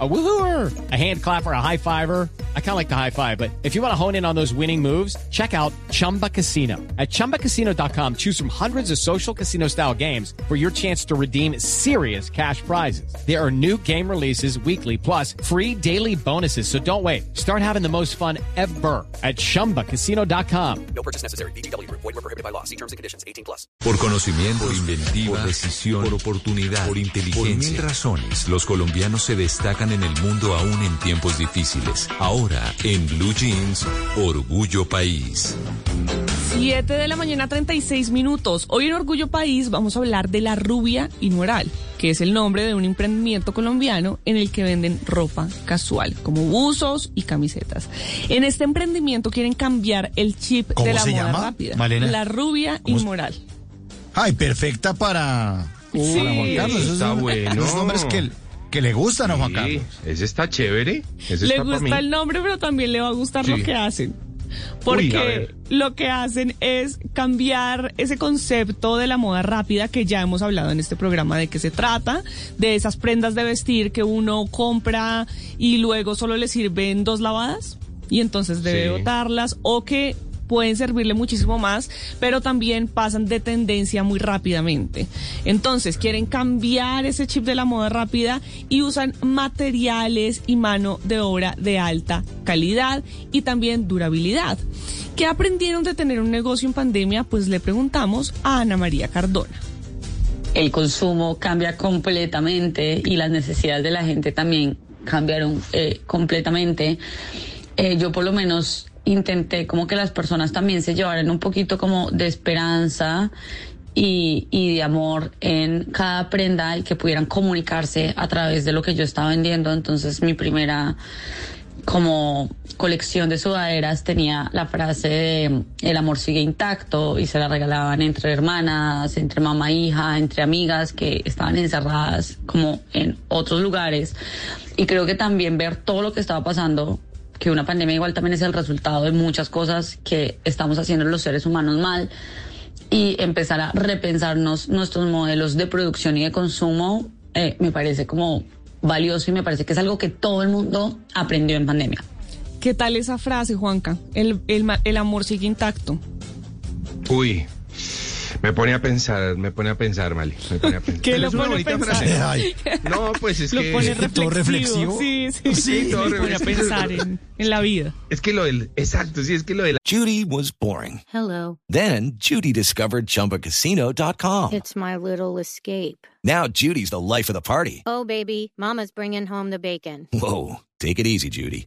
A woohooer, a hand clapper, a high fiver. I kind of like the high five, but if you want to hone in on those winning moves, check out Chumba Casino. At ChumbaCasino.com, choose from hundreds of social casino style games for your chance to redeem serious cash prizes. There are new game releases weekly, plus free daily bonuses. So don't wait. Start having the most fun ever at ChumbaCasino.com. No purchase necessary. BGW. Void were prohibited by law. See terms and conditions. 18 plus. Por conocimiento, por inventiva, por decisión, por oportunidad, por inteligencia. Por mil razones, los colombianos se destacan en el mundo aún en tiempos difíciles. Ahora, en Blue Jeans, Orgullo País. 7 de la mañana, 36 minutos. Hoy en Orgullo País vamos a hablar de La Rubia Inmoral, que es el nombre de un emprendimiento colombiano en el que venden ropa casual, como buzos y camisetas. En este emprendimiento quieren cambiar el chip ¿Cómo de la se moda llama, rápida. Malena? La Rubia. Inmoral. Ay, perfecta para, Sí. para Juan Carlos. Esos Está bueno. Los nombres que, que le gustan a Juan Sí, Carlos. ese está chévere. Ese Le está pa' mí. gusta el nombre, pero también le va a gustar lo que hacen. Porque lo que hacen es cambiar ese concepto de la moda rápida que ya hemos hablado en este programa de qué se trata, de esas prendas de vestir que uno compra y luego solo le sirven dos lavadas y entonces debe Sí. botarlas o que pueden servirle muchísimo más, pero también pasan de tendencia muy rápidamente. Entonces, quieren cambiar ese chip de la moda rápida y usan materiales y mano de obra de alta calidad y también durabilidad. ¿Qué aprendieron de tener un negocio en pandemia? Pues le preguntamos a Ana María Cardona. el consumo cambia completamente y las necesidades de la gente también cambiaron eh, completamente. Eh, yo por lo menos intenté como que las personas también se llevaran un poquito como de esperanza y, y de amor en cada prenda y que pudieran comunicarse a través de lo que yo estaba vendiendo. Entonces mi primera como colección de sudaderas tenía la frase de el amor sigue intacto y se la regalaban entre hermanas, entre mamá e hija, entre amigas que estaban encerradas como en otros lugares. Y creo que también ver todo lo que estaba pasando, que una pandemia igual también es el resultado de muchas cosas que estamos haciendo los seres humanos mal y empezar a repensarnos nuestros modelos de producción y de consumo, eh, me parece como valioso y me parece que es algo que todo el mundo aprendió en pandemia. ¿Qué tal esa frase, Juanca? El, el, el amor sigue intacto. Uy, me pone a pensar, me pone a pensar, Mali. Me pone a pensar. ¿Qué lo pone a pensar? No, pues es Lo que pone todo reflexivo. reflexivo. Sí, sí, Sí, todo Lo pone a reflexivo. pensar en, en la vida. es que lo del exacto, sí, es que lo del Judy was boring. Hello. Then Judy discovered ChumbaCasino.com. It's my little escape. Now Judy's the life of the party. Oh, baby, Mama's bringing home the bacon. Whoa, take it easy, Judy.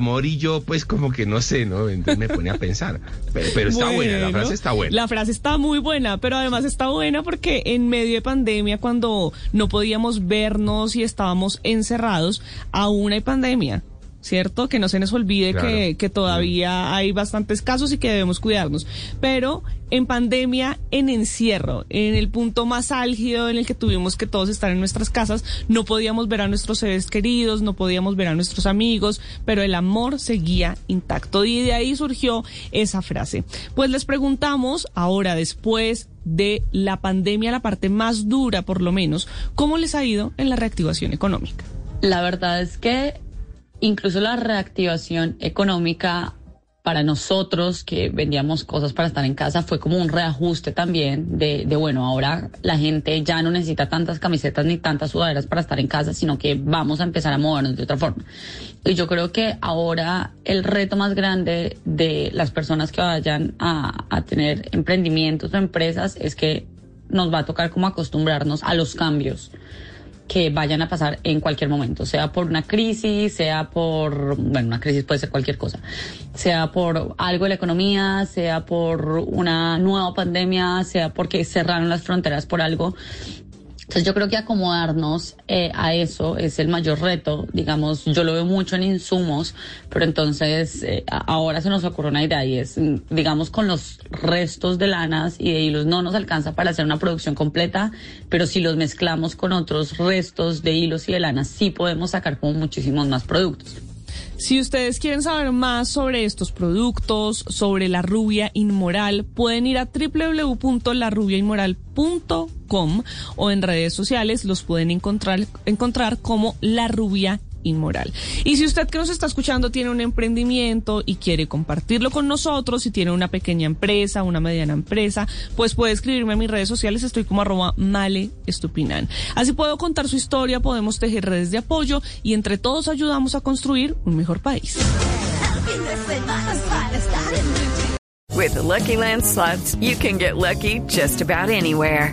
Amor y yo, pues como que no sé, ¿no? Entonces me pone a pensar. Pero, pero está buena, la frase está buena. La frase está muy buena, pero además está buena porque en medio de pandemia, cuando no podíamos vernos y estábamos encerrados, aún hay pandemia. ¿Cierto? Que no se nos olvide Claro. que, que todavía hay bastantes casos y que debemos cuidarnos. Pero en pandemia, en encierro, en el punto más álgido en el que tuvimos que todos estar en nuestras casas, no podíamos ver a nuestros seres queridos, no podíamos ver a nuestros amigos, pero el amor seguía intacto. Y de ahí surgió esa frase. Pues les preguntamos, ahora después de la pandemia, la parte más dura por lo menos, ¿cómo les ha ido en la reactivación económica? La verdad es que incluso la reactivación económica para nosotros que vendíamos cosas para estar en casa fue como un reajuste también de, bueno, ahora la gente ya no necesita tantas camisetas ni tantas sudaderas para estar en casa, sino que vamos a empezar a movernos de otra forma. Y yo creo que ahora el reto más grande de las personas que vayan a, a tener emprendimientos o empresas es que nos va a tocar como acostumbrarnos a los cambios que vayan a pasar en cualquier momento, sea por una crisis, sea por, bueno, una crisis puede ser cualquier cosa, sea por algo de la economía, sea por una nueva pandemia, sea porque cerraron las fronteras por algo. Entonces yo creo que acomodarnos eh, a eso es el mayor reto, digamos, yo lo veo mucho en insumos, pero entonces eh, ahora se nos ocurre una idea y es, mm, digamos, con los restos de lanas y de hilos no nos alcanza para hacer una producción completa, pero si los mezclamos con otros restos de hilos y de lanas sí podemos sacar como muchísimos más productos. Si ustedes quieren saber más sobre estos productos, sobre la rubia inmoral, pueden ir a www.larubiainmoral.com o en redes sociales los pueden encontrar, encontrar como La Rubia Inmoral. Y si usted que nos está escuchando tiene un emprendimiento y quiere compartirlo con nosotros, si tiene una pequeña empresa, una mediana empresa, pues puede escribirme a mis redes sociales, estoy como arroba male estupinan. Así puedo contar su historia, podemos tejer redes de apoyo y entre todos ayudamos a construir un mejor país. With the Lucky Land you can get lucky just about anywhere.